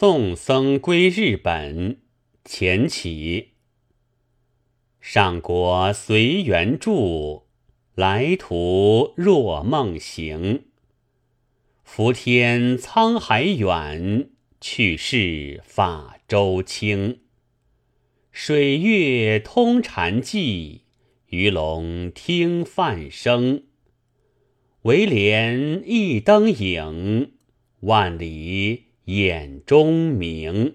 送僧归日本，前起。上国随缘住，来途若梦行。浮天沧海远，去世法舟轻。水月通禅寂，鱼龙听梵声。唯怜一灯影，万里眼中明。